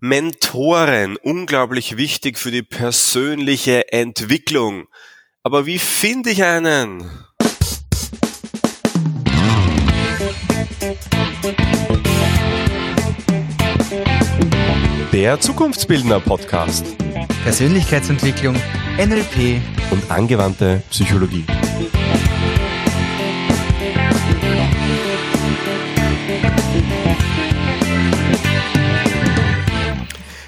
Mentoren, unglaublich wichtig für die persönliche Entwicklung. Aber wie finde ich einen? Der Zukunftsbildner Podcast. Persönlichkeitsentwicklung, NLP und angewandte Psychologie.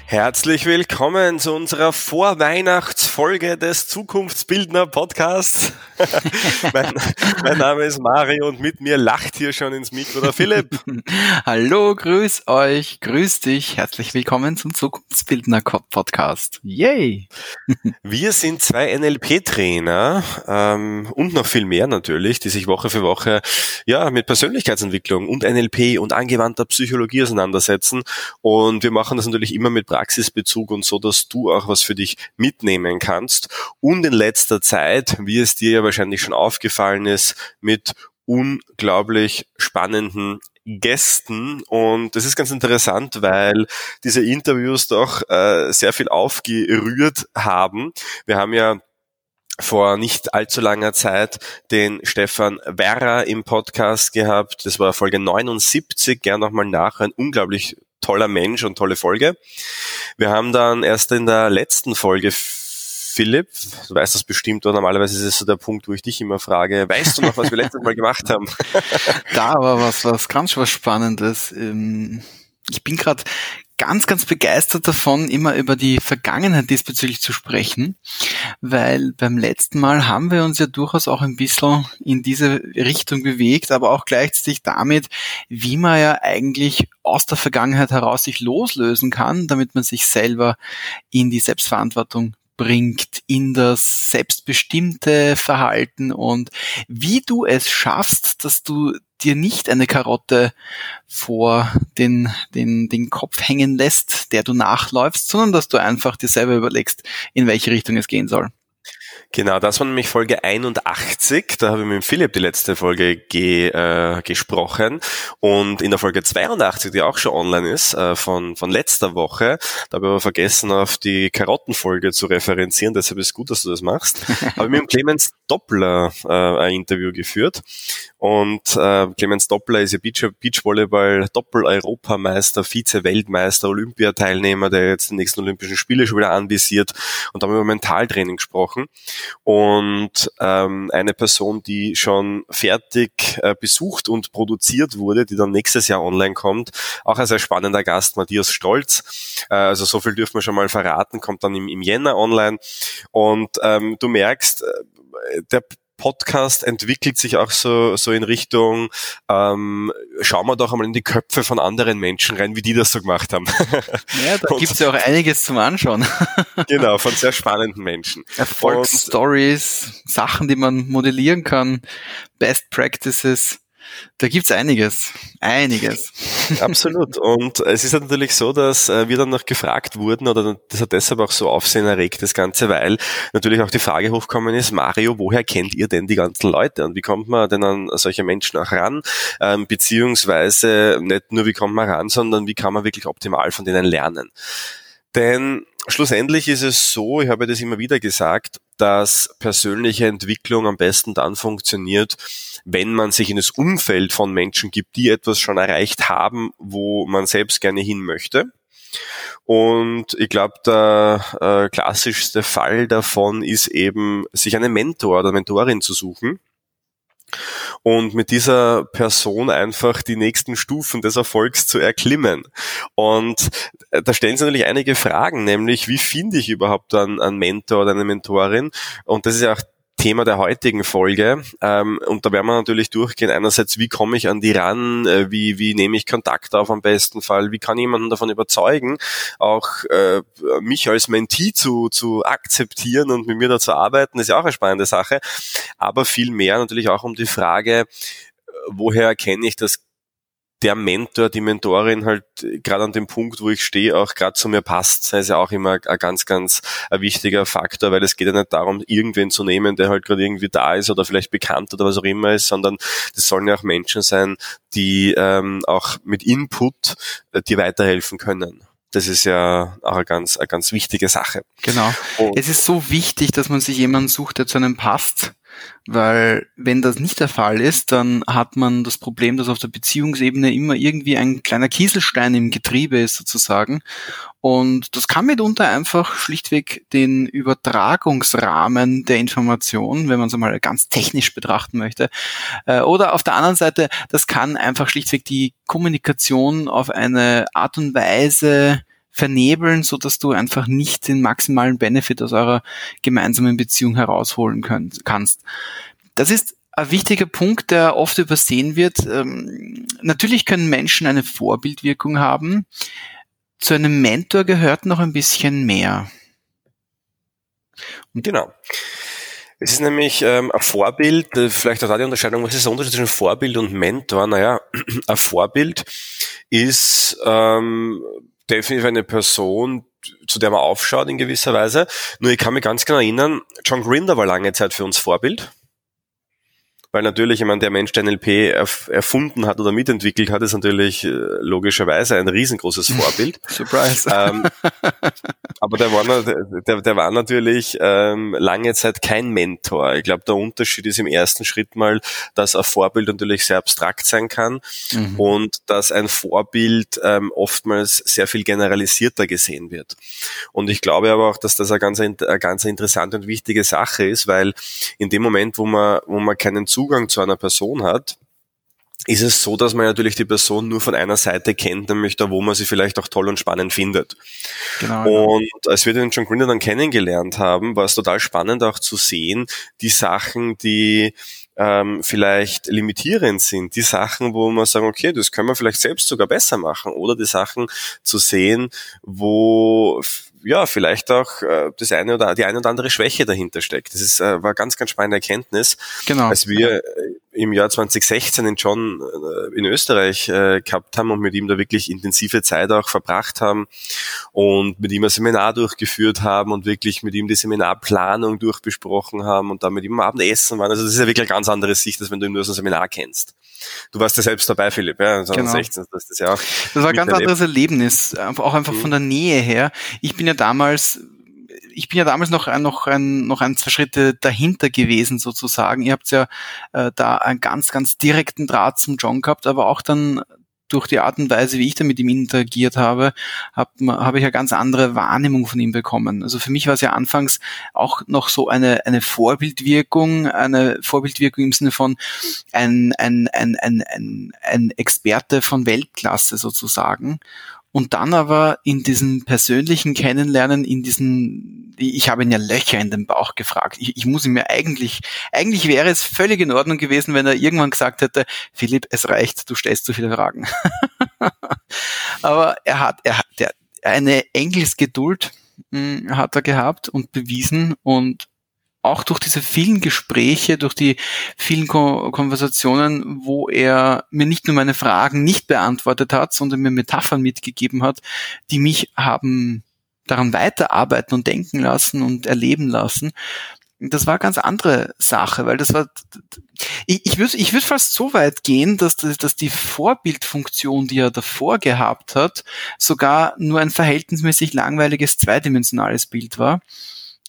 Herzlich willkommen zu unserer Vorweihnachtsfolge des Zukunftsbildner Podcasts. mein, mein, Name ist Mario und mit mir lacht hier schon ins Mikro der Philipp. Hallo, grüß euch, grüß dich. Herzlich willkommen zum Zukunftsbildner Podcast. Yay! Wir sind zwei NLP-Trainer ähm, und noch viel mehr natürlich, die sich Woche für Woche ja mit Persönlichkeitsentwicklung und NLP und angewandter Psychologie auseinandersetzen. Und wir machen das natürlich immer mit Praxisbezug und so, dass du auch was für dich mitnehmen kannst. Und in letzter Zeit, wie es dir ja wahrscheinlich schon aufgefallen ist, mit unglaublich spannenden Gästen und das ist ganz interessant, weil diese Interviews doch äh, sehr viel aufgerührt haben. Wir haben ja vor nicht allzu langer Zeit den Stefan Werra im Podcast gehabt. Das war Folge 79. Gern nochmal nach. Ein unglaublich toller Mensch und tolle Folge. Wir haben dann erst in der letzten Folge Philipp, du weißt das bestimmt, oder normalerweise ist es so der Punkt, wo ich dich immer frage, weißt du noch, was wir letztes Mal gemacht haben? da war was, was ganz was Spannendes. Ähm, ich bin gerade ganz, ganz begeistert davon, immer über die Vergangenheit diesbezüglich zu sprechen, weil beim letzten Mal haben wir uns ja durchaus auch ein bisschen in diese Richtung bewegt, aber auch gleichzeitig damit, wie man ja eigentlich aus der Vergangenheit heraus sich loslösen kann, damit man sich selber in die Selbstverantwortung bringt in das selbstbestimmte Verhalten und wie du es schaffst, dass du dir nicht eine Karotte vor den, den, den Kopf hängen lässt, der du nachläufst, sondern dass du einfach dir selber überlegst, in welche Richtung es gehen soll. Genau, das war nämlich Folge 81. Da habe ich mit Philipp die letzte Folge ge, äh, gesprochen. Und in der Folge 82, die auch schon online ist, äh, von, von letzter Woche, da habe ich aber vergessen, auf die Karottenfolge zu referenzieren. Deshalb ist es gut, dass du das machst. habe ich mit dem Clemens Doppler äh, ein Interview geführt. Und äh, Clemens Doppler ist ja Beach, Beachvolleyball Doppel-Europameister, Vize-Weltmeister, Olympiateilnehmer, der jetzt die nächsten Olympischen Spiele schon wieder anvisiert. Und da haben wir über Mentaltraining gesprochen. Und ähm, eine Person, die schon fertig äh, besucht und produziert wurde, die dann nächstes Jahr online kommt, auch ein sehr spannender Gast, Matthias Stolz. Äh, also so viel dürfen wir schon mal verraten, kommt dann im, im Jänner online. Und ähm, du merkst, äh, der Podcast entwickelt sich auch so, so in Richtung, ähm, schauen wir doch einmal in die Köpfe von anderen Menschen rein, wie die das so gemacht haben. Ja, da gibt es ja auch einiges zum Anschauen. genau, von sehr spannenden Menschen. Erfolgsstories, Sachen, die man modellieren kann, Best Practices. Da gibt's einiges, einiges. Absolut. Und es ist natürlich so, dass äh, wir dann noch gefragt wurden, oder das hat deshalb auch so Aufsehen erregt, das Ganze, weil natürlich auch die Frage hochkommen ist, Mario, woher kennt ihr denn die ganzen Leute und wie kommt man denn an solche Menschen auch ran? Ähm, beziehungsweise nicht nur wie kommt man ran, sondern wie kann man wirklich optimal von denen lernen? Denn schlussendlich ist es so, ich habe das immer wieder gesagt, dass persönliche Entwicklung am besten dann funktioniert, wenn man sich in das Umfeld von Menschen gibt, die etwas schon erreicht haben, wo man selbst gerne hin möchte. Und ich glaube, der äh, klassischste Fall davon ist eben, sich einen Mentor oder Mentorin zu suchen und mit dieser Person einfach die nächsten Stufen des Erfolgs zu erklimmen. Und äh, da stellen sich natürlich einige Fragen, nämlich wie finde ich überhaupt einen, einen Mentor oder eine Mentorin? Und das ist ja auch Thema der heutigen Folge. Ähm, und da werden wir natürlich durchgehen. Einerseits, wie komme ich an die ran? Äh, wie, wie nehme ich Kontakt auf am besten Fall? Wie kann jemanden davon überzeugen, auch äh, mich als Mentee zu, zu akzeptieren und mit mir da zu arbeiten? Ist ja auch eine spannende Sache. Aber viel mehr natürlich auch um die Frage, woher erkenne ich das der Mentor, die Mentorin halt gerade an dem Punkt, wo ich stehe, auch gerade zu mir passt. Das ist ja auch immer ein ganz, ganz ein wichtiger Faktor, weil es geht ja nicht darum, irgendwen zu nehmen, der halt gerade irgendwie da ist oder vielleicht bekannt oder was auch immer ist, sondern das sollen ja auch Menschen sein, die ähm, auch mit Input äh, dir weiterhelfen können. Das ist ja auch eine ganz, eine ganz wichtige Sache. Genau. Und es ist so wichtig, dass man sich jemanden sucht, der zu einem passt, weil wenn das nicht der Fall ist, dann hat man das Problem, dass auf der Beziehungsebene immer irgendwie ein kleiner Kieselstein im Getriebe ist sozusagen. Und das kann mitunter einfach schlichtweg den Übertragungsrahmen der Information, wenn man es mal ganz technisch betrachten möchte, äh, oder auf der anderen Seite, das kann einfach schlichtweg die Kommunikation auf eine Art und Weise vernebeln, so dass du einfach nicht den maximalen Benefit aus eurer gemeinsamen Beziehung herausholen könnt, kannst. Das ist ein wichtiger Punkt, der oft übersehen wird. Ähm, natürlich können Menschen eine Vorbildwirkung haben. Zu einem Mentor gehört noch ein bisschen mehr. Und genau. Es ist nämlich ähm, ein Vorbild, äh, vielleicht auch da die Unterscheidung, was ist der Unterschied zwischen Vorbild und Mentor? Naja, ein Vorbild ist ähm, definitiv eine Person, zu der man aufschaut in gewisser Weise. Nur ich kann mich ganz genau erinnern, John Grinder war lange Zeit für uns Vorbild. Weil natürlich, ich meine, der Mensch, der NLP erf erfunden hat oder mitentwickelt hat, ist natürlich äh, logischerweise ein riesengroßes Vorbild. Surprise. Ähm, aber der war, der, der war natürlich ähm, lange Zeit kein Mentor. Ich glaube, der Unterschied ist im ersten Schritt mal, dass ein Vorbild natürlich sehr abstrakt sein kann mhm. und dass ein Vorbild ähm, oftmals sehr viel generalisierter gesehen wird. Und ich glaube aber auch, dass das eine ganz, eine ganz interessante und wichtige Sache ist, weil in dem Moment, wo man, wo man keinen Zugang zu einer Person hat, ist es so, dass man natürlich die Person nur von einer Seite kennt, nämlich da, wo man sie vielleicht auch toll und spannend findet. Genau, und als wir den John Grinder dann kennengelernt haben, war es total spannend auch zu sehen, die Sachen, die ähm, vielleicht limitierend sind, die Sachen, wo man sagen, okay, das können wir vielleicht selbst sogar besser machen, oder die Sachen zu sehen, wo ja, vielleicht auch äh, das eine oder die eine oder andere Schwäche dahinter steckt. Das ist, äh, war ganz, ganz spannende Erkenntnis. Genau. Als wir äh, im Jahr 2016 den John äh, in Österreich äh, gehabt haben und mit ihm da wirklich intensive Zeit auch verbracht haben und mit ihm ein Seminar durchgeführt haben und wirklich mit ihm die Seminarplanung durchbesprochen haben und dann mit ihm am Abendessen waren. Also das ist ja wirklich eine ganz andere Sicht, als wenn du ihn nur aus einem Seminar kennst. Du warst ja selbst dabei, Philipp, ja, 2016, genau. das ist ja auch. Das war ein ganz anderes Erlebnis, auch einfach mhm. von der Nähe her. Ich bin ja damals ich bin ja damals noch, noch, ein, noch ein, zwei Schritte dahinter gewesen sozusagen. Ihr habt ja äh, da einen ganz, ganz direkten Draht zum John gehabt, aber auch dann durch die Art und Weise, wie ich da mit ihm interagiert habe, habe hab ich eine ganz andere Wahrnehmung von ihm bekommen. Also für mich war es ja anfangs auch noch so eine, eine Vorbildwirkung, eine Vorbildwirkung im Sinne von ein, ein, ein, ein, ein, ein Experte von Weltklasse sozusagen. Und dann aber in diesem persönlichen Kennenlernen, in diesen, ich habe ihn ja Löcher in den Bauch gefragt. Ich, ich muss ihn mir eigentlich, eigentlich wäre es völlig in Ordnung gewesen, wenn er irgendwann gesagt hätte, Philipp, es reicht, du stellst zu viele Fragen. aber er hat, er hat eine Engelsgeduld hm, hat er gehabt und bewiesen und auch durch diese vielen Gespräche, durch die vielen Ko Konversationen, wo er mir nicht nur meine Fragen nicht beantwortet hat, sondern mir Metaphern mitgegeben hat, die mich haben daran weiterarbeiten und denken lassen und erleben lassen. Das war ganz andere Sache, weil das war, ich, ich würde ich würd fast so weit gehen, dass, dass die Vorbildfunktion, die er davor gehabt hat, sogar nur ein verhältnismäßig langweiliges zweidimensionales Bild war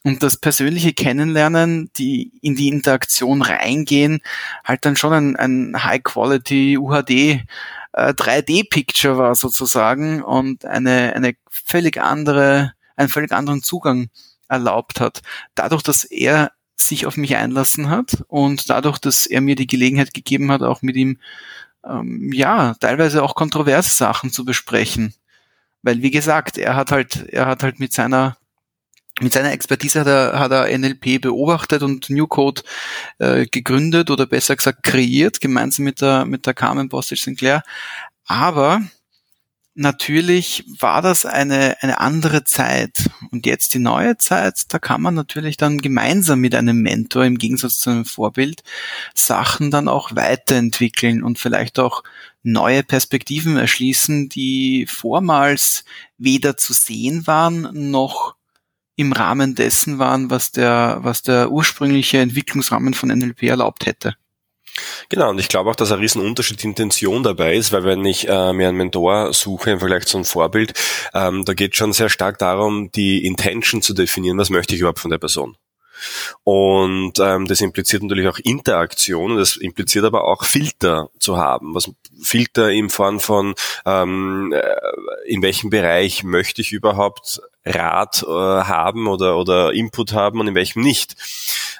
und das persönliche Kennenlernen, die in die Interaktion reingehen, halt dann schon ein, ein High-Quality UHD äh, 3D-Picture war sozusagen und eine, eine völlig andere, einen völlig anderen Zugang erlaubt hat. Dadurch, dass er sich auf mich einlassen hat und dadurch, dass er mir die Gelegenheit gegeben hat, auch mit ihm ähm, ja teilweise auch kontroverse Sachen zu besprechen. Weil wie gesagt, er hat halt, er hat halt mit seiner mit seiner Expertise hat er, hat er NLP beobachtet und New Code äh, gegründet oder besser gesagt kreiert, gemeinsam mit der, mit der Carmen Bostic Sinclair. Aber natürlich war das eine, eine andere Zeit. Und jetzt die neue Zeit, da kann man natürlich dann gemeinsam mit einem Mentor im Gegensatz zu einem Vorbild Sachen dann auch weiterentwickeln und vielleicht auch neue Perspektiven erschließen, die vormals weder zu sehen waren noch im Rahmen dessen waren, was der, was der ursprüngliche Entwicklungsrahmen von NLP erlaubt hätte. Genau, und ich glaube auch, dass ein Riesenunterschied Intention dabei ist, weil wenn ich äh, mir einen Mentor suche im Vergleich zu einem Vorbild, ähm, da geht schon sehr stark darum, die Intention zu definieren, was möchte ich überhaupt von der Person. Und ähm, das impliziert natürlich auch Interaktion das impliziert aber auch Filter zu haben. Was Filter in Form von ähm, äh, in welchem Bereich möchte ich überhaupt Rat äh, haben oder, oder Input haben und in welchem nicht.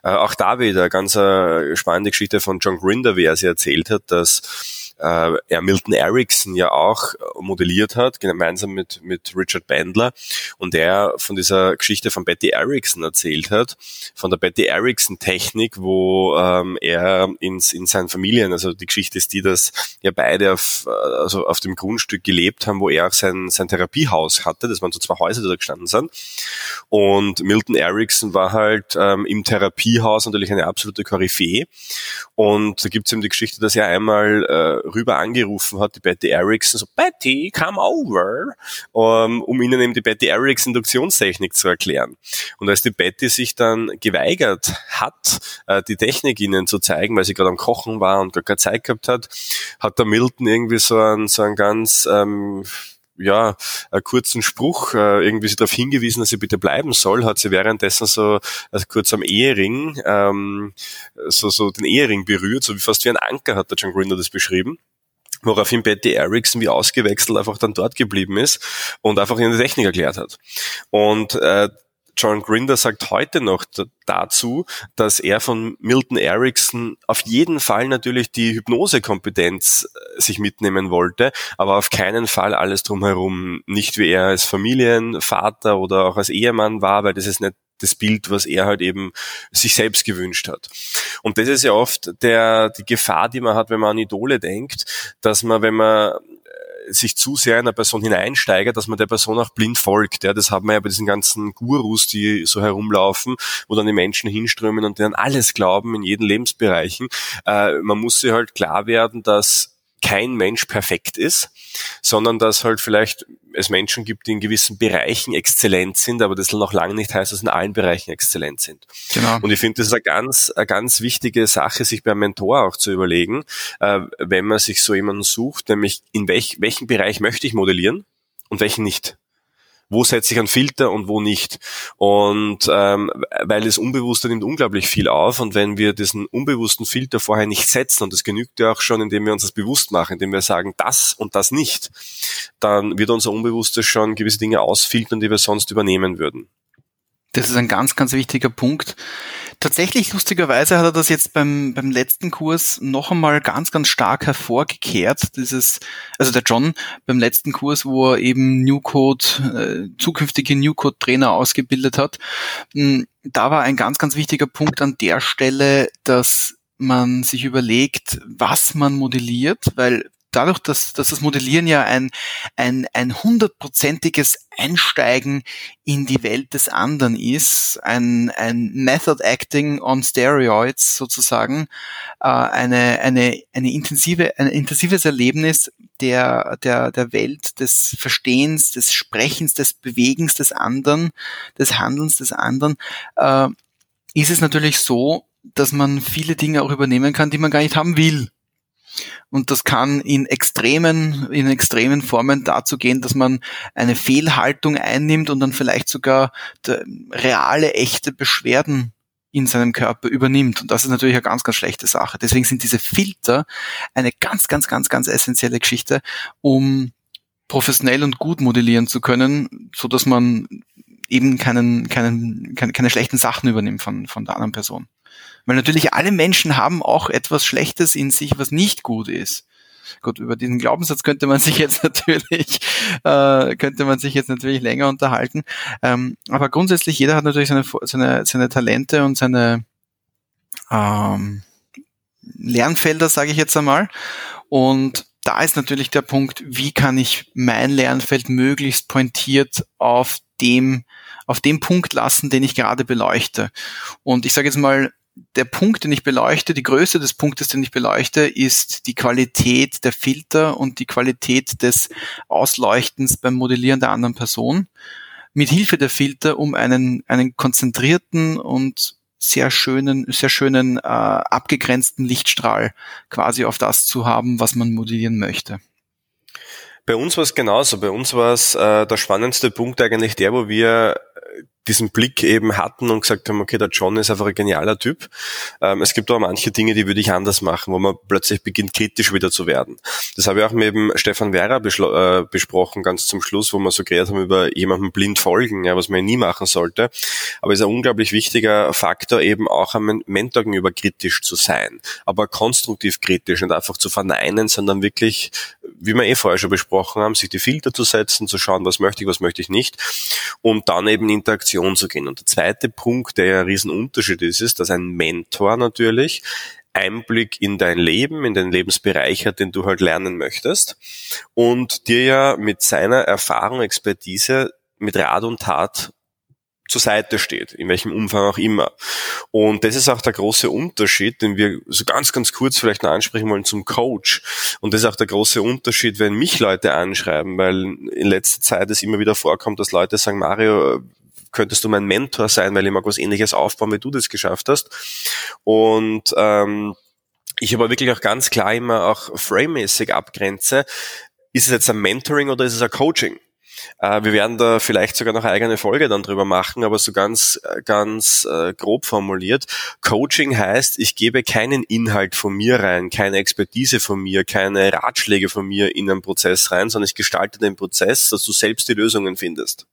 Äh, auch da wieder ganz äh, spannende Geschichte von John Grinder, wie er sie erzählt hat, dass äh, er Milton Erickson ja auch modelliert hat, gemeinsam mit, mit Richard Bandler und der von dieser Geschichte von Betty Erickson erzählt hat, von der Betty Erickson Technik, wo ähm, er ins, in seinen Familien, also die Geschichte ist die, dass ja beide auf, also auf dem Grundstück gelebt haben, wo er auch sein, sein Therapiehaus hatte, das waren so zwei Häuser, die da gestanden sind. Und Milton Erickson war halt ähm, im Therapiehaus natürlich eine absolute Koryphäe. Und da gibt es eben die Geschichte, dass er einmal äh, rüber angerufen hat, die Betty Erickson, so Betty, come over, um, um ihnen eben die Betty Erickson Induktionstechnik zu erklären. Und als die Betty sich dann geweigert hat, äh, die Technik ihnen zu zeigen, weil sie gerade am Kochen war und gar keine Zeit gehabt hat, hat der Milton irgendwie so einen, so einen ganz ähm, ja, kurzen Spruch, äh, irgendwie sie darauf hingewiesen, dass sie bitte bleiben soll, hat sie währenddessen so also kurz am Ehering, ähm, so, so den Ehering berührt, so wie fast wie ein Anker hat der John Grinder das beschrieben woraufhin Betty Erickson wie ausgewechselt einfach dann dort geblieben ist und einfach die Technik erklärt hat. Und äh, John Grinder sagt heute noch dazu, dass er von Milton Erickson auf jeden Fall natürlich die Hypnosekompetenz äh, sich mitnehmen wollte, aber auf keinen Fall alles drumherum. Nicht wie er als Familienvater oder auch als Ehemann war, weil das ist nicht das Bild, was er halt eben sich selbst gewünscht hat. Und das ist ja oft der, die Gefahr, die man hat, wenn man an Idole denkt, dass man, wenn man sich zu sehr in eine Person hineinsteigert, dass man der Person auch blind folgt. Ja, das haben wir ja bei diesen ganzen Gurus, die so herumlaufen, wo dann die Menschen hinströmen und denen alles glauben in jeden Lebensbereichen. Äh, man muss sich halt klar werden, dass kein Mensch perfekt ist, sondern dass halt vielleicht es Menschen gibt, die in gewissen Bereichen exzellent sind, aber das noch lange nicht heißt, dass in allen Bereichen exzellent sind. Genau. Und ich finde, das ist eine ganz, eine ganz wichtige Sache, sich beim Mentor auch zu überlegen, äh, wenn man sich so jemanden sucht, nämlich in welch, welchen Bereich möchte ich modellieren und welchen nicht wo setze ich einen Filter und wo nicht. Und ähm, weil das Unbewusste nimmt unglaublich viel auf und wenn wir diesen unbewussten Filter vorher nicht setzen, und das genügt ja auch schon, indem wir uns das bewusst machen, indem wir sagen, das und das nicht, dann wird unser Unbewusstes schon gewisse Dinge ausfiltern, die wir sonst übernehmen würden. Das ist ein ganz, ganz wichtiger Punkt. Tatsächlich, lustigerweise, hat er das jetzt beim, beim letzten Kurs noch einmal ganz, ganz stark hervorgekehrt. Dieses, also der John beim letzten Kurs, wo er eben New Code, äh, zukünftige New Code Trainer ausgebildet hat. Hm, da war ein ganz, ganz wichtiger Punkt an der Stelle, dass man sich überlegt, was man modelliert, weil dadurch, dass, dass das Modellieren ja ein, ein, ein hundertprozentiges Einsteigen in die Welt des anderen ist, ein, ein Method Acting on Steroids sozusagen, äh, eine, eine, eine intensive, ein intensives Erlebnis der, der, der Welt des Verstehens, des Sprechens, des Bewegens des anderen, des Handelns des anderen, äh, ist es natürlich so, dass man viele Dinge auch übernehmen kann, die man gar nicht haben will. Und das kann in extremen, in extremen Formen dazu gehen, dass man eine Fehlhaltung einnimmt und dann vielleicht sogar reale, echte Beschwerden in seinem Körper übernimmt. Und das ist natürlich eine ganz, ganz schlechte Sache. Deswegen sind diese Filter eine ganz, ganz, ganz, ganz essentielle Geschichte, um professionell und gut modellieren zu können, so dass man eben keinen, keinen, keine, keine schlechten Sachen übernimmt von, von der anderen Person. Weil natürlich alle Menschen haben auch etwas Schlechtes in sich, was nicht gut ist. Gut, über diesen Glaubenssatz könnte man sich jetzt natürlich, äh, könnte man sich jetzt natürlich länger unterhalten. Ähm, aber grundsätzlich, jeder hat natürlich seine, seine, seine Talente und seine ähm, Lernfelder, sage ich jetzt einmal. Und da ist natürlich der Punkt, wie kann ich mein Lernfeld möglichst pointiert auf dem, auf dem Punkt lassen, den ich gerade beleuchte. Und ich sage jetzt mal, der Punkt, den ich beleuchte, die Größe des Punktes, den ich beleuchte, ist die Qualität der Filter und die Qualität des Ausleuchtens beim Modellieren der anderen Person. Mit Hilfe der Filter, um einen, einen konzentrierten und sehr schönen, sehr schönen äh, abgegrenzten Lichtstrahl quasi auf das zu haben, was man modellieren möchte. Bei uns war es genauso. Bei uns war es äh, der spannendste Punkt eigentlich der, wo wir diesen Blick eben hatten und gesagt haben, okay, der John ist einfach ein genialer Typ. Ähm, es gibt aber manche Dinge, die würde ich anders machen, wo man plötzlich beginnt, kritisch wieder zu werden. Das habe ich auch mit eben Stefan Werra äh, besprochen, ganz zum Schluss, wo wir so geredet haben über jemandem blind folgen, ja, was man nie machen sollte. Aber es ist ein unglaublich wichtiger Faktor, eben auch am Mentor gegenüber kritisch zu sein. Aber konstruktiv kritisch, nicht einfach zu verneinen, sondern wirklich, wie wir eh vorher schon besprochen haben, sich die Filter zu setzen, zu schauen, was möchte ich, was möchte ich nicht. Und dann eben Interaktion zu gehen. Und der zweite Punkt, der ja ein Riesenunterschied ist, ist, dass ein Mentor natürlich Einblick in dein Leben, in den Lebensbereich hat, den du halt lernen möchtest und dir ja mit seiner Erfahrung, Expertise mit Rat und Tat zur Seite steht, in welchem Umfang auch immer. Und das ist auch der große Unterschied, den wir so ganz, ganz kurz vielleicht noch ansprechen wollen zum Coach. Und das ist auch der große Unterschied, wenn mich Leute anschreiben, weil in letzter Zeit es immer wieder vorkommt, dass Leute sagen, Mario, könntest du mein Mentor sein, weil ich mag was ähnliches aufbauen, wie du das geschafft hast. Und ähm, ich aber wirklich auch ganz klar immer auch framemäßig abgrenze, ist es jetzt ein Mentoring oder ist es ein Coaching? Äh, wir werden da vielleicht sogar noch eine eigene Folge dann drüber machen, aber so ganz, ganz äh, grob formuliert. Coaching heißt, ich gebe keinen Inhalt von mir rein, keine Expertise von mir, keine Ratschläge von mir in einen Prozess rein, sondern ich gestalte den Prozess, dass du selbst die Lösungen findest.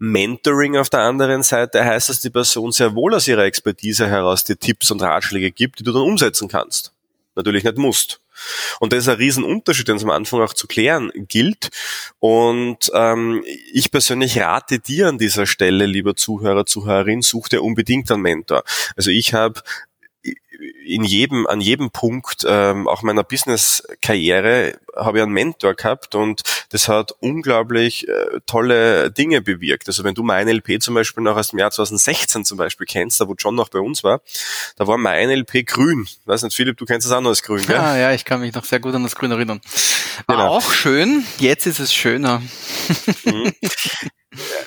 Mentoring auf der anderen Seite heißt, dass die Person sehr wohl aus ihrer Expertise heraus dir Tipps und Ratschläge gibt, die du dann umsetzen kannst. Natürlich nicht musst. Und das ist ein Riesenunterschied, den es am Anfang auch zu klären gilt. Und ähm, ich persönlich rate dir an dieser Stelle, lieber Zuhörer, Zuhörerin, such dir unbedingt einen Mentor. Also ich habe in jedem, an jedem Punkt ähm, auch meiner Business-Karriere habe ich einen Mentor gehabt und das hat unglaublich äh, tolle Dinge bewirkt. Also wenn du mein LP zum Beispiel noch aus dem Jahr 2016 zum Beispiel kennst, da wo John noch bei uns war, da war mein LP grün. Weiß nicht, Philipp, du kennst das auch noch als grün, gell? Ah, ja, ich kann mich noch sehr gut an das Grün erinnern. War genau. auch schön, jetzt ist es schöner. Mhm.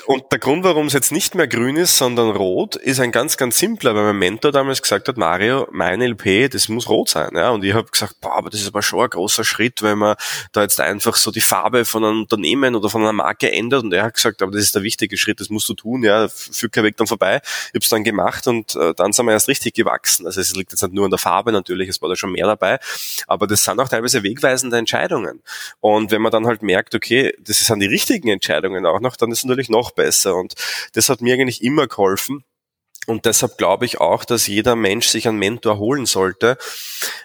Und der Grund, warum es jetzt nicht mehr grün ist, sondern rot, ist ein ganz, ganz simpler, weil mein Mentor damals gesagt hat, Mario, mein LP, das muss rot sein. Ja? Und ich habe gesagt, boah, aber das ist aber schon ein großer Schritt, wenn man da jetzt einfach so die Farbe von einem Unternehmen oder von einer Marke ändert. Und er hat gesagt, aber das ist der wichtige Schritt, das musst du tun, ja, führt kein Weg dann vorbei. Ich habe es dann gemacht und äh, dann sind wir erst richtig gewachsen. Also es liegt jetzt nicht nur an der Farbe natürlich, es war da schon mehr dabei, aber das sind auch teilweise wegweisende Entscheidungen. Und wenn man dann halt merkt, okay, das sind die richtigen Entscheidungen auch noch, dann ist natürlich noch besser. Und das hat mir eigentlich immer geholfen. Und deshalb glaube ich auch, dass jeder Mensch sich einen Mentor holen sollte,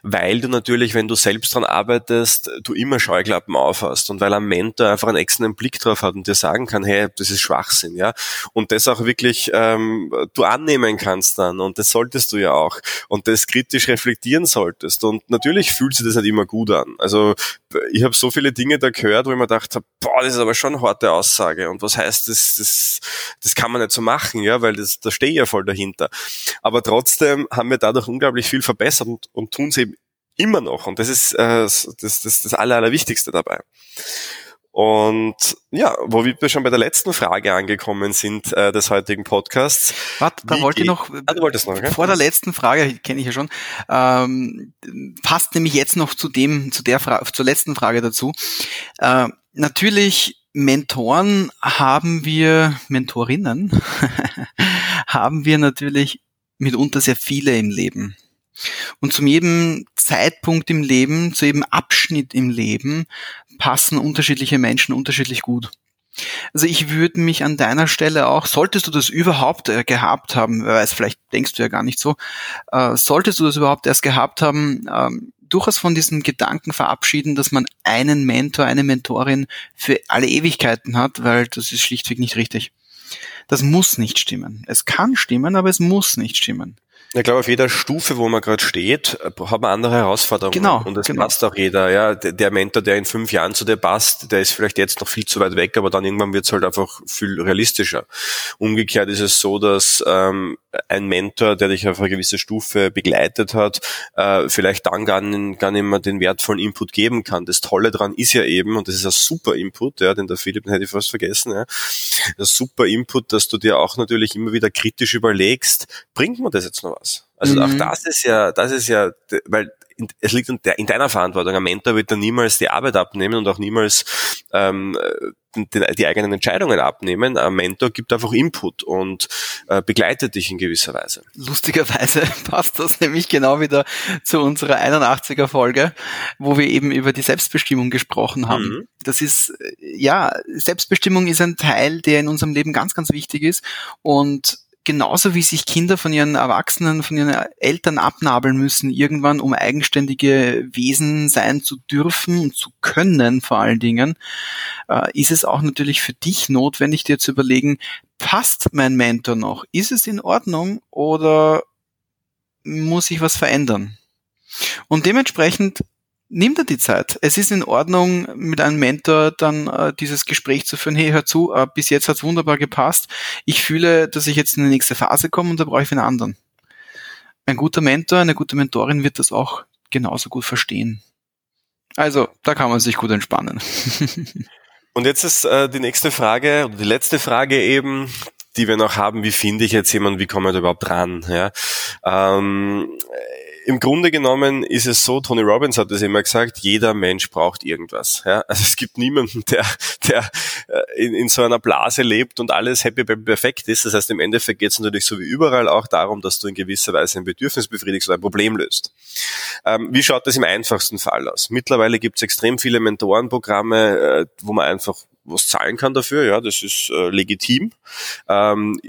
weil du natürlich, wenn du selbst dran arbeitest, du immer Scheuklappen aufhast und weil ein Mentor einfach einen externen Blick drauf hat und dir sagen kann, hey, das ist Schwachsinn, ja. Und das auch wirklich ähm, du annehmen kannst dann und das solltest du ja auch und das kritisch reflektieren solltest. Und natürlich fühlt sich das nicht immer gut an. Also ich habe so viele Dinge da gehört, wo ich mir gedacht habe, boah, das ist aber schon eine harte Aussage. Und was heißt das? Das, das kann man nicht so machen, ja, weil das, da stehe ich ja voll dahinter. Aber trotzdem haben wir dadurch unglaublich viel verbessert und, und tun es eben immer noch. Und das ist äh, das, das, das Aller, Allerwichtigste dabei. Und ja, wo wir schon bei der letzten Frage angekommen sind äh, des heutigen Podcasts. Warte, da wollte ich noch, ah, du wolltest noch vor der letzten Frage, kenne ich ja schon, ähm, passt nämlich jetzt noch zu dem, zu der Frage, zur letzten Frage dazu. Äh, natürlich Mentoren haben wir, Mentorinnen haben wir natürlich mitunter sehr viele im Leben. Und zu jedem Zeitpunkt im Leben, zu jedem Abschnitt im Leben passen unterschiedliche Menschen unterschiedlich gut. Also ich würde mich an deiner Stelle auch, solltest du das überhaupt äh, gehabt haben, wer weiß, vielleicht denkst du ja gar nicht so, äh, solltest du das überhaupt erst gehabt haben, ähm, durchaus von diesem Gedanken verabschieden, dass man einen Mentor, eine Mentorin für alle Ewigkeiten hat, weil das ist schlichtweg nicht richtig. Das muss nicht stimmen. Es kann stimmen, aber es muss nicht stimmen. Ich glaube, auf jeder Stufe, wo man gerade steht, hat man andere Herausforderungen. Genau. Und es genau. passt auch jeder. Ja, der Mentor, der in fünf Jahren zu dir passt, der ist vielleicht jetzt noch viel zu weit weg, aber dann irgendwann wird es halt einfach viel realistischer. Umgekehrt ist es so, dass ähm, ein Mentor, der dich auf eine gewisse Stufe begleitet hat, äh, vielleicht dann gar, nicht, gar nicht mehr den wertvollen Input geben kann. Das Tolle daran ist ja eben, und das ist ein super Input, ja, den der Philipp, den hätte ich fast vergessen, ja, das super Input, dass du dir auch natürlich immer wieder kritisch überlegst, bringt man das jetzt noch was? Also mhm. auch das ist ja, das ist ja, weil es liegt in, in, deiner Verantwortung. Ein Mentor wird dann niemals die Arbeit abnehmen und auch niemals ähm, die, die, eigenen Entscheidungen abnehmen. Ein Mentor gibt einfach Input und äh, begleitet dich in gewisser Weise. Lustigerweise passt das nämlich genau wieder zu unserer 81er Folge, wo wir eben über die Selbstbestimmung gesprochen haben. Mhm. Das ist, ja, Selbstbestimmung ist ein Teil, der in unserem Leben ganz, ganz wichtig ist und genauso wie sich Kinder von ihren Erwachsenen, von ihren Eltern abnabeln müssen, irgendwann, um eigenständige Wesen sein zu dürfen und zu können, vor allen Dingen, äh, ist es auch natürlich für dich notwendig, dir zu überlegen, passt mein Mentor noch? Ist es in Ordnung oder muss ich was verändern? Und dementsprechend nimm dir die Zeit. Es ist in Ordnung, mit einem Mentor dann äh, dieses Gespräch zu führen. Hey, hör zu, äh, bis jetzt hat's wunderbar gepasst. Ich fühle, dass ich jetzt in die nächste Phase komme und da brauche ich einen anderen. Ein guter Mentor, eine gute Mentorin wird das auch genauso gut verstehen. Also, da kann man sich gut entspannen. und jetzt ist äh, die nächste Frage, oder die letzte Frage eben, die wir noch haben, wie finde ich jetzt jemanden, wie komme ich da überhaupt ran? Ja? Ähm, im Grunde genommen ist es so, Tony Robbins hat es immer gesagt, jeder Mensch braucht irgendwas. Ja? Also es gibt niemanden, der, der äh, in, in so einer Blase lebt und alles happy, happy perfekt ist. Das heißt, im Endeffekt geht es natürlich so wie überall auch darum, dass du in gewisser Weise ein Bedürfnis befriedigst oder ein Problem löst. Ähm, wie schaut das im einfachsten Fall aus? Mittlerweile gibt es extrem viele Mentorenprogramme, äh, wo man einfach was zahlen kann dafür, ja, das ist äh, legitim. Ähm,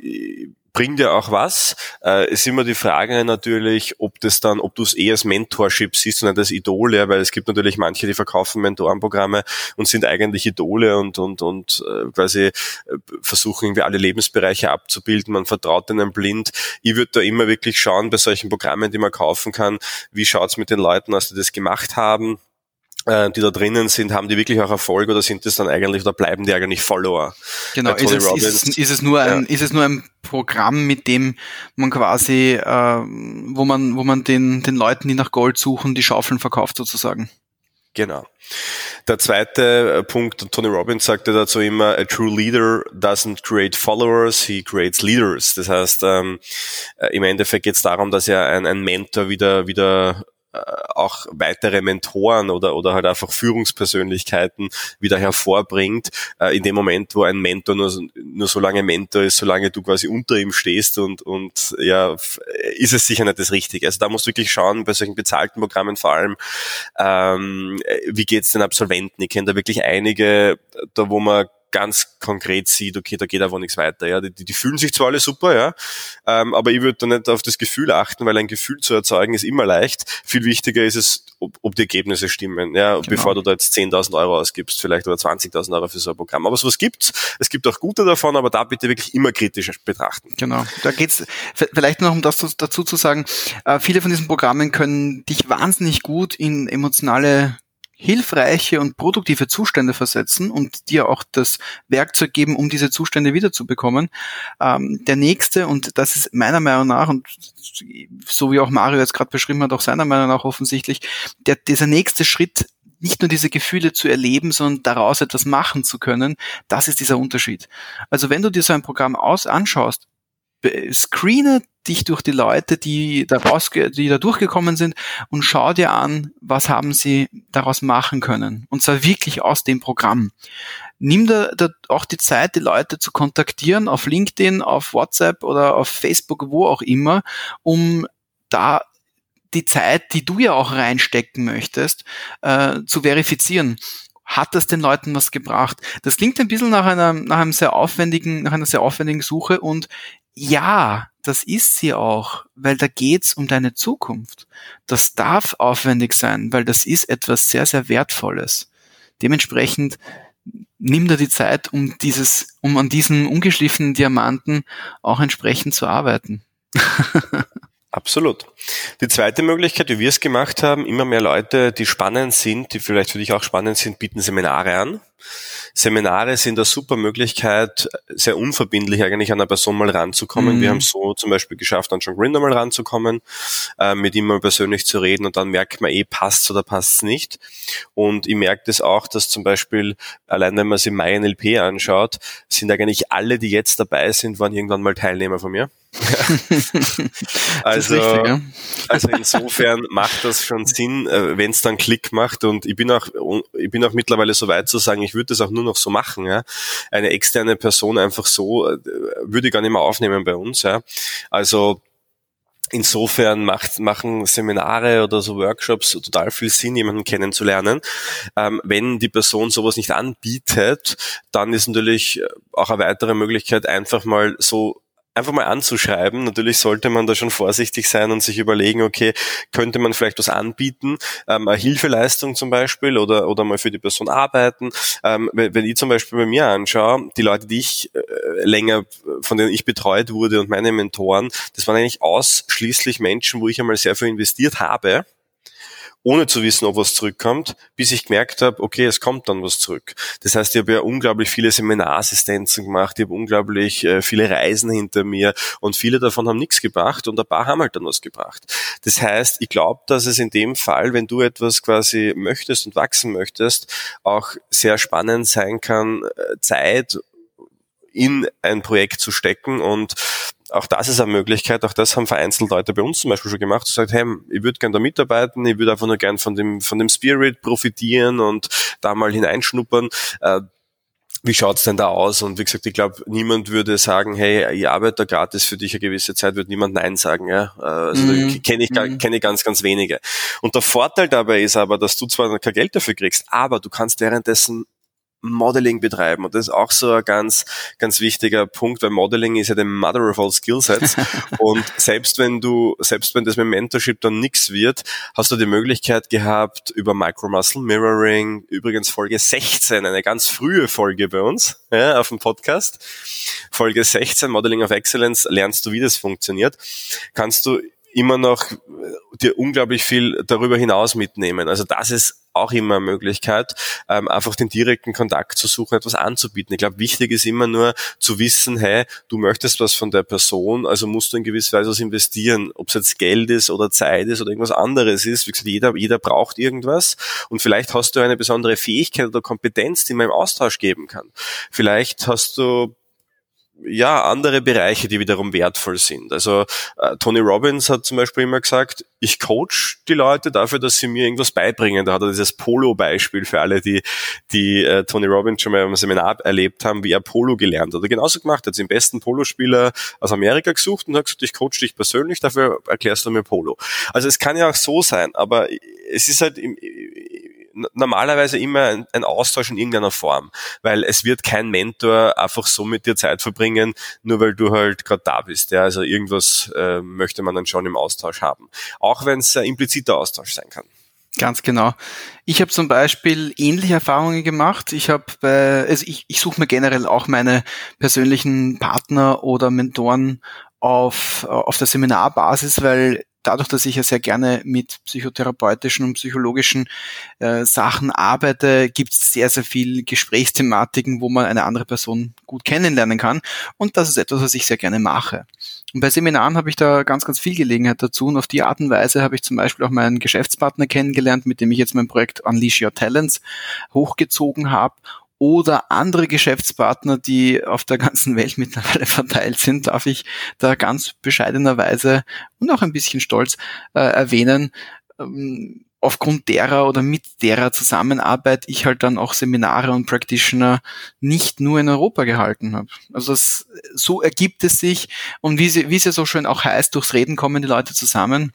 bringt ja auch was. Äh, ist immer die Frage natürlich, ob das dann, ob du es eher als Mentorship siehst und nicht als Idole, weil es gibt natürlich manche, die verkaufen Mentorenprogramme und sind eigentlich Idole und und und äh, quasi äh, versuchen irgendwie alle Lebensbereiche abzubilden. Man vertraut ihnen blind. Ich würde da immer wirklich schauen bei solchen Programmen, die man kaufen kann, wie schaut's mit den Leuten aus, die das gemacht haben äh, die da drinnen sind, haben die wirklich auch Erfolg oder sind das dann eigentlich oder bleiben die eigentlich Follower? Genau, ist es, ist, es, ist es, nur ein, ja. ist es nur ein Programm, mit dem man quasi, äh, wo man, wo man den, den Leuten, die nach Gold suchen, die Schaufeln verkauft sozusagen? Genau. Der zweite äh, Punkt, Tony Robbins sagte dazu immer, a true leader doesn't create followers, he creates leaders. Das heißt, ähm, äh, im Endeffekt geht es darum, dass er ein, ein Mentor wieder, wieder auch weitere Mentoren oder, oder halt einfach Führungspersönlichkeiten wieder hervorbringt, äh, in dem Moment, wo ein Mentor nur, nur so lange Mentor ist, solange du quasi unter ihm stehst und, und ja, ist es sicher nicht das Richtige. Also da musst du wirklich schauen, bei solchen bezahlten Programmen vor allem, ähm, wie geht's den Absolventen? Ich kenne da wirklich einige, da wo man ganz konkret sieht, okay, da geht einfach nichts weiter. Ja, die, die fühlen sich zwar alle super, ja, ähm, aber ich würde da nicht auf das Gefühl achten, weil ein Gefühl zu erzeugen ist immer leicht. Viel wichtiger ist es, ob, ob die Ergebnisse stimmen, ja, genau. bevor du da jetzt 10.000 Euro ausgibst, vielleicht oder 20.000 Euro für so ein Programm. Aber sowas gibt's. Es gibt auch gute davon, aber da bitte wirklich immer kritisch betrachten. Genau. Da geht's vielleicht noch um das dazu zu sagen. Äh, viele von diesen Programmen können dich wahnsinnig gut in emotionale hilfreiche und produktive Zustände versetzen und dir auch das Werkzeug geben, um diese Zustände wiederzubekommen. Ähm, der nächste, und das ist meiner Meinung nach, und so wie auch Mario jetzt gerade beschrieben hat, auch seiner Meinung nach offensichtlich, der, dieser nächste Schritt, nicht nur diese Gefühle zu erleben, sondern daraus etwas machen zu können, das ist dieser Unterschied. Also wenn du dir so ein Programm aus anschaust, screene dich durch die Leute, die da rausge die da durchgekommen sind und schau dir an, was haben sie daraus machen können. Und zwar wirklich aus dem Programm. Nimm da, da auch die Zeit, die Leute zu kontaktieren auf LinkedIn, auf WhatsApp oder auf Facebook, wo auch immer, um da die Zeit, die du ja auch reinstecken möchtest, äh, zu verifizieren hat das den Leuten was gebracht? Das klingt ein bisschen nach einer, nach einem sehr aufwendigen, nach einer sehr aufwendigen Suche und ja, das ist sie auch, weil da geht's um deine Zukunft. Das darf aufwendig sein, weil das ist etwas sehr, sehr Wertvolles. Dementsprechend nimm dir die Zeit, um dieses, um an diesen ungeschliffenen Diamanten auch entsprechend zu arbeiten. Absolut. Die zweite Möglichkeit, wie wir es gemacht haben, immer mehr Leute, die spannend sind, die vielleicht für dich auch spannend sind, bieten Seminare an. Seminare sind eine super Möglichkeit, sehr unverbindlich eigentlich an eine Person mal ranzukommen. Mhm. Wir haben so zum Beispiel geschafft, an John Grinder mal ranzukommen, äh, mit ihm mal persönlich zu reden und dann merkt man eh, passt's oder passt's nicht. Und ich merke das auch, dass zum Beispiel, allein wenn man sich MyNLP anschaut, sind eigentlich alle, die jetzt dabei sind, waren irgendwann mal Teilnehmer von mir. also, richtig, ja. also insofern macht das schon Sinn, äh, wenn es dann Klick macht und ich bin auch, ich bin auch mittlerweile so weit zu sagen, ich würde das auch nur noch so machen. Ja. Eine externe Person einfach so äh, würde ich gar nicht mehr aufnehmen bei uns. Ja. Also Insofern macht, machen Seminare oder so Workshops total viel Sinn, jemanden kennenzulernen. Ähm, wenn die Person sowas nicht anbietet, dann ist natürlich auch eine weitere Möglichkeit, einfach mal so einfach mal anzuschreiben. Natürlich sollte man da schon vorsichtig sein und sich überlegen, okay, könnte man vielleicht was anbieten, ähm, eine Hilfeleistung zum Beispiel oder, oder mal für die Person arbeiten. Ähm, wenn ich zum Beispiel bei mir anschaue, die Leute, die ich äh, länger, von denen ich betreut wurde und meine Mentoren, das waren eigentlich ausschließlich Menschen, wo ich einmal sehr viel investiert habe ohne zu wissen, ob was zurückkommt, bis ich gemerkt habe, okay, es kommt dann was zurück. Das heißt, ich habe ja unglaublich viele Seminarassistenzen gemacht, ich habe unglaublich äh, viele Reisen hinter mir und viele davon haben nichts gebracht und ein paar haben halt dann was gebracht. Das heißt, ich glaube, dass es in dem Fall, wenn du etwas quasi möchtest und wachsen möchtest, auch sehr spannend sein kann, äh, Zeit in ein Projekt zu stecken und auch das ist eine Möglichkeit, auch das haben vereinzelt Leute bei uns zum Beispiel schon gemacht, sagen, hey, ich würde gerne da mitarbeiten, ich würde einfach nur gern von dem, von dem Spirit profitieren und da mal hineinschnuppern. Äh, wie schaut's denn da aus? Und wie gesagt, ich glaube, niemand würde sagen, hey, ich arbeite da gratis für dich eine gewisse Zeit, würde niemand Nein sagen. Ja? Äh, also mhm. kenne ich, mhm. kenn ich ganz, ganz wenige. Und der Vorteil dabei ist aber, dass du zwar kein Geld dafür kriegst, aber du kannst währenddessen Modeling betreiben. Und das ist auch so ein ganz, ganz wichtiger Punkt, weil Modeling ist ja der Mother of all Skillsets. und selbst wenn du, selbst wenn das mit Mentorship dann nichts wird, hast du die Möglichkeit gehabt, über Micromuscle Mirroring, übrigens Folge 16, eine ganz frühe Folge bei uns, ja, auf dem Podcast. Folge 16, Modeling of Excellence, lernst du, wie das funktioniert. Kannst du immer noch dir unglaublich viel darüber hinaus mitnehmen. Also das ist auch immer eine Möglichkeit, ähm, einfach den direkten Kontakt zu suchen, etwas anzubieten. Ich glaube, wichtig ist immer nur zu wissen, hey, du möchtest was von der Person, also musst du in gewisser Weise was investieren. Ob es jetzt Geld ist oder Zeit ist oder irgendwas anderes ist. Wie gesagt, jeder, jeder braucht irgendwas und vielleicht hast du eine besondere Fähigkeit oder Kompetenz, die man im Austausch geben kann. Vielleicht hast du ja, andere Bereiche, die wiederum wertvoll sind. Also äh, Tony Robbins hat zum Beispiel immer gesagt, ich coach die Leute dafür, dass sie mir irgendwas beibringen. Da hat er dieses Polo-Beispiel für alle, die, die äh, Tony Robbins schon mal im Seminar erlebt haben, wie er Polo gelernt hat. Er genauso gemacht, hat den besten Polospieler aus Amerika gesucht und hat gesagt, ich coach dich persönlich, dafür erklärst du mir Polo. Also es kann ja auch so sein, aber es ist halt im, normalerweise immer ein, Austausch in irgendeiner Form, weil es wird kein Mentor einfach so mit dir Zeit verbringen, nur weil du halt gerade da bist. Ja, also irgendwas äh, möchte man dann schon im Austausch haben, auch wenn es ein impliziter Austausch sein kann. Ganz genau. Ich habe zum Beispiel ähnliche Erfahrungen gemacht. Ich habe, also ich, ich suche mir generell auch meine persönlichen Partner oder Mentoren auf, auf der Seminarbasis, weil dadurch, dass ich ja sehr gerne mit psychotherapeutischen und psychologischen äh, Sachen arbeite, gibt es sehr, sehr viel Gesprächsthematiken, wo man eine andere Person gut kennenlernen kann. Und das ist etwas, was ich sehr gerne mache. Und bei Seminaren habe ich da ganz, ganz viel Gelegenheit dazu. Und auf die Art und Weise habe ich zum Beispiel auch meinen Geschäftspartner kennengelernt, mit dem ich jetzt mein Projekt Unleash Your Talents hochgezogen habe oder andere Geschäftspartner, die auf der ganzen Welt mittlerweile verteilt sind, darf ich da ganz bescheidenerweise und auch ein bisschen stolz äh, erwähnen. Ähm, aufgrund derer oder mit derer Zusammenarbeit ich halt dann auch Seminare und Practitioner nicht nur in Europa gehalten habe. Also das, so ergibt es sich und wie, sie, wie es ja so schön auch heißt, durchs Reden kommen die Leute zusammen.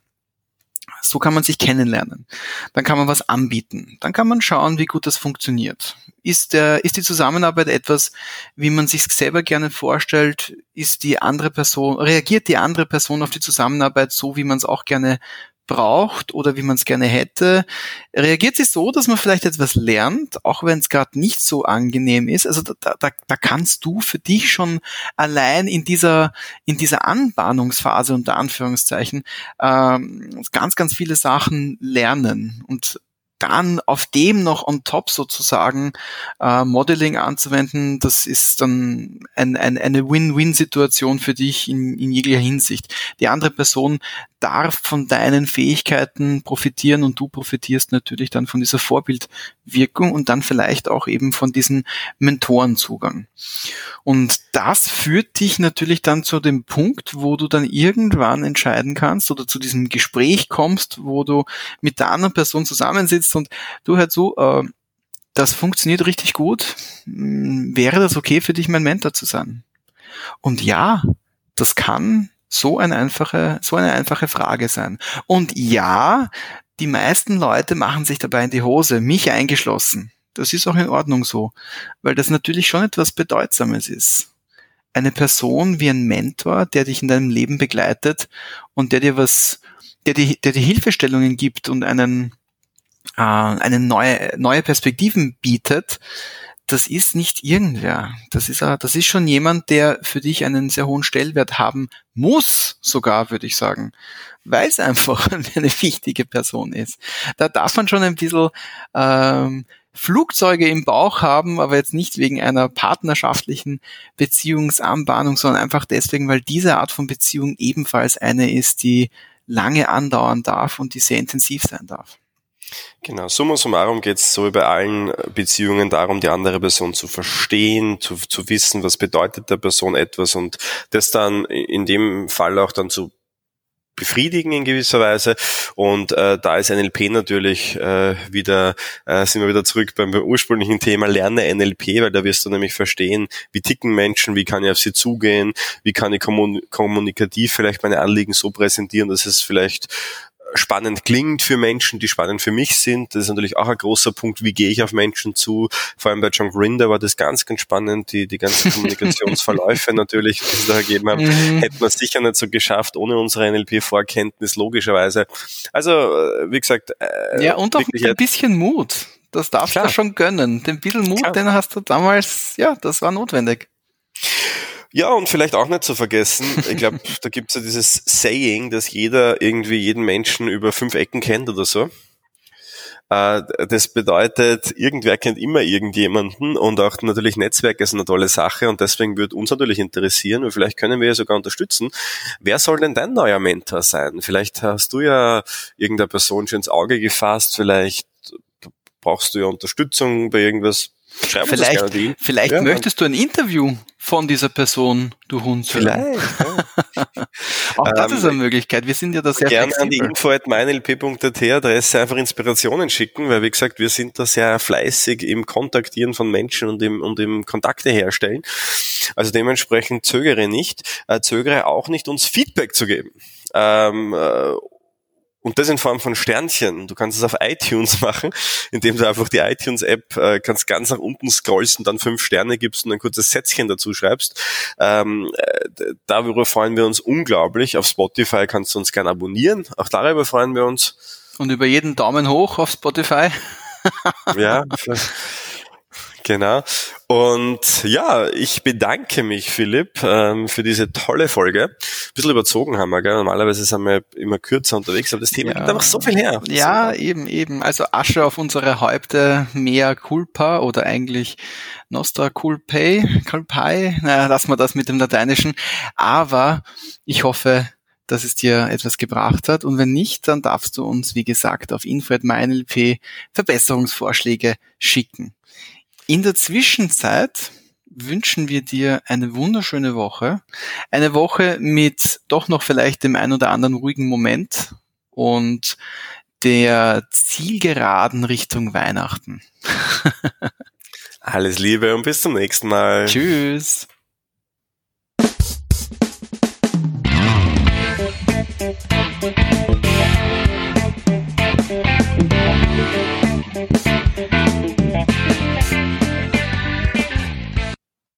So kann man sich kennenlernen. Dann kann man was anbieten. Dann kann man schauen, wie gut das funktioniert. Ist, der, ist die Zusammenarbeit etwas, wie man sich selber gerne vorstellt? Ist die andere Person, reagiert die andere Person auf die Zusammenarbeit so, wie man es auch gerne braucht oder wie man es gerne hätte, reagiert sie so, dass man vielleicht etwas lernt, auch wenn es gerade nicht so angenehm ist. Also da, da, da kannst du für dich schon allein in dieser in dieser Anbahnungsphase unter Anführungszeichen ähm, ganz ganz viele Sachen lernen und dann auf dem noch on top sozusagen äh, Modeling anzuwenden, das ist dann ein, ein, eine Win-Win-Situation für dich in, in jeglicher Hinsicht. Die andere Person darf von deinen Fähigkeiten profitieren und du profitierst natürlich dann von dieser Vorbildwirkung und dann vielleicht auch eben von diesem Mentorenzugang. Und das führt dich natürlich dann zu dem Punkt, wo du dann irgendwann entscheiden kannst oder zu diesem Gespräch kommst, wo du mit der anderen Person zusammensitzt und du hörst so, äh, das funktioniert richtig gut. Hm, wäre das okay für dich, mein Mentor zu sein? Und ja, das kann so eine einfache, so eine einfache Frage sein. Und ja, die meisten Leute machen sich dabei in die Hose, mich eingeschlossen. Das ist auch in Ordnung so, weil das natürlich schon etwas Bedeutsames ist. Eine Person wie ein Mentor, der dich in deinem Leben begleitet und der dir was, der dir, der dir Hilfestellungen gibt und einen, äh, eine neue, neue Perspektiven bietet, das ist nicht irgendwer. Das ist, das ist schon jemand, der für dich einen sehr hohen Stellwert haben muss, sogar, würde ich sagen. Weil es einfach eine wichtige Person ist. Da darf man schon ein bisschen ähm, Flugzeuge im Bauch haben, aber jetzt nicht wegen einer partnerschaftlichen Beziehungsanbahnung, sondern einfach deswegen, weil diese Art von Beziehung ebenfalls eine ist, die lange andauern darf und die sehr intensiv sein darf. Genau, summa summarum geht es so bei allen Beziehungen darum, die andere Person zu verstehen, zu, zu wissen, was bedeutet der Person etwas und das dann in dem Fall auch dann zu befriedigen in gewisser Weise. Und äh, da ist NLP natürlich äh, wieder, äh, sind wir wieder zurück beim ursprünglichen Thema, lerne NLP, weil da wirst du nämlich verstehen, wie ticken Menschen, wie kann ich auf sie zugehen, wie kann ich kommunikativ vielleicht meine Anliegen so präsentieren, dass es vielleicht spannend klingt für Menschen, die spannend für mich sind. Das ist natürlich auch ein großer Punkt, wie gehe ich auf Menschen zu. Vor allem bei John Grinder war das ganz, ganz spannend, die, die ganzen Kommunikationsverläufe natürlich, die sie da gegeben haben, mhm. hätten wir sicher nicht so geschafft ohne unsere NLP-Vorkenntnis, logischerweise. Also, äh, wie gesagt. Äh, ja, und auch ein bisschen Mut. Das darfst du schon gönnen. Den bisschen Mut, Klar. den hast du damals, ja, das war notwendig. Ja, und vielleicht auch nicht zu vergessen, ich glaube, da gibt's ja dieses Saying, dass jeder irgendwie jeden Menschen über fünf Ecken kennt oder so. Äh, das bedeutet, irgendwer kennt immer irgendjemanden und auch natürlich Netzwerke ist eine tolle Sache und deswegen würde uns natürlich interessieren und vielleicht können wir ja sogar unterstützen. Wer soll denn dein neuer Mentor sein? Vielleicht hast du ja irgendeine Person schon ins Auge gefasst, vielleicht brauchst du ja Unterstützung bei irgendwas. Schreib vielleicht, vielleicht ja. möchtest du ein Interview von dieser Person, du Hund. Vielleicht. Ja. Auch das ähm, ist eine Möglichkeit. Wir sind ja da sehr Gerne flexibel. an die info at meinlp.at Adresse einfach Inspirationen schicken, weil wie gesagt, wir sind da sehr fleißig im Kontaktieren von Menschen und im, und im Kontakte herstellen. Also dementsprechend zögere nicht, äh, zögere auch nicht, uns Feedback zu geben. Ähm, äh, und das in Form von Sternchen. Du kannst es auf iTunes machen, indem du einfach die iTunes-App äh, kannst ganz nach unten scrollst und dann fünf Sterne gibst und ein kurzes Sätzchen dazu schreibst. Ähm, äh, darüber freuen wir uns unglaublich. Auf Spotify kannst du uns gerne abonnieren. Auch darüber freuen wir uns. Und über jeden Daumen hoch auf Spotify. ja, genau. Und ja, ich bedanke mich, Philipp, ähm, für diese tolle Folge. Ein bisschen überzogen haben wir, gell? Normalerweise sind wir immer kürzer unterwegs, aber das Thema ja. gibt einfach so viel her. Ja, so. eben, eben. Also Asche auf unsere Häupte, mehr Culpa oder eigentlich Nostra Culpae, Culpae, naja, lassen wir das mit dem Lateinischen. Aber ich hoffe, dass es dir etwas gebracht hat. Und wenn nicht, dann darfst du uns, wie gesagt, auf info.meinlp Verbesserungsvorschläge schicken. In der Zwischenzeit wünschen wir dir eine wunderschöne Woche. Eine Woche mit doch noch vielleicht dem ein oder anderen ruhigen Moment und der Zielgeraden Richtung Weihnachten. Alles Liebe und bis zum nächsten Mal. Tschüss.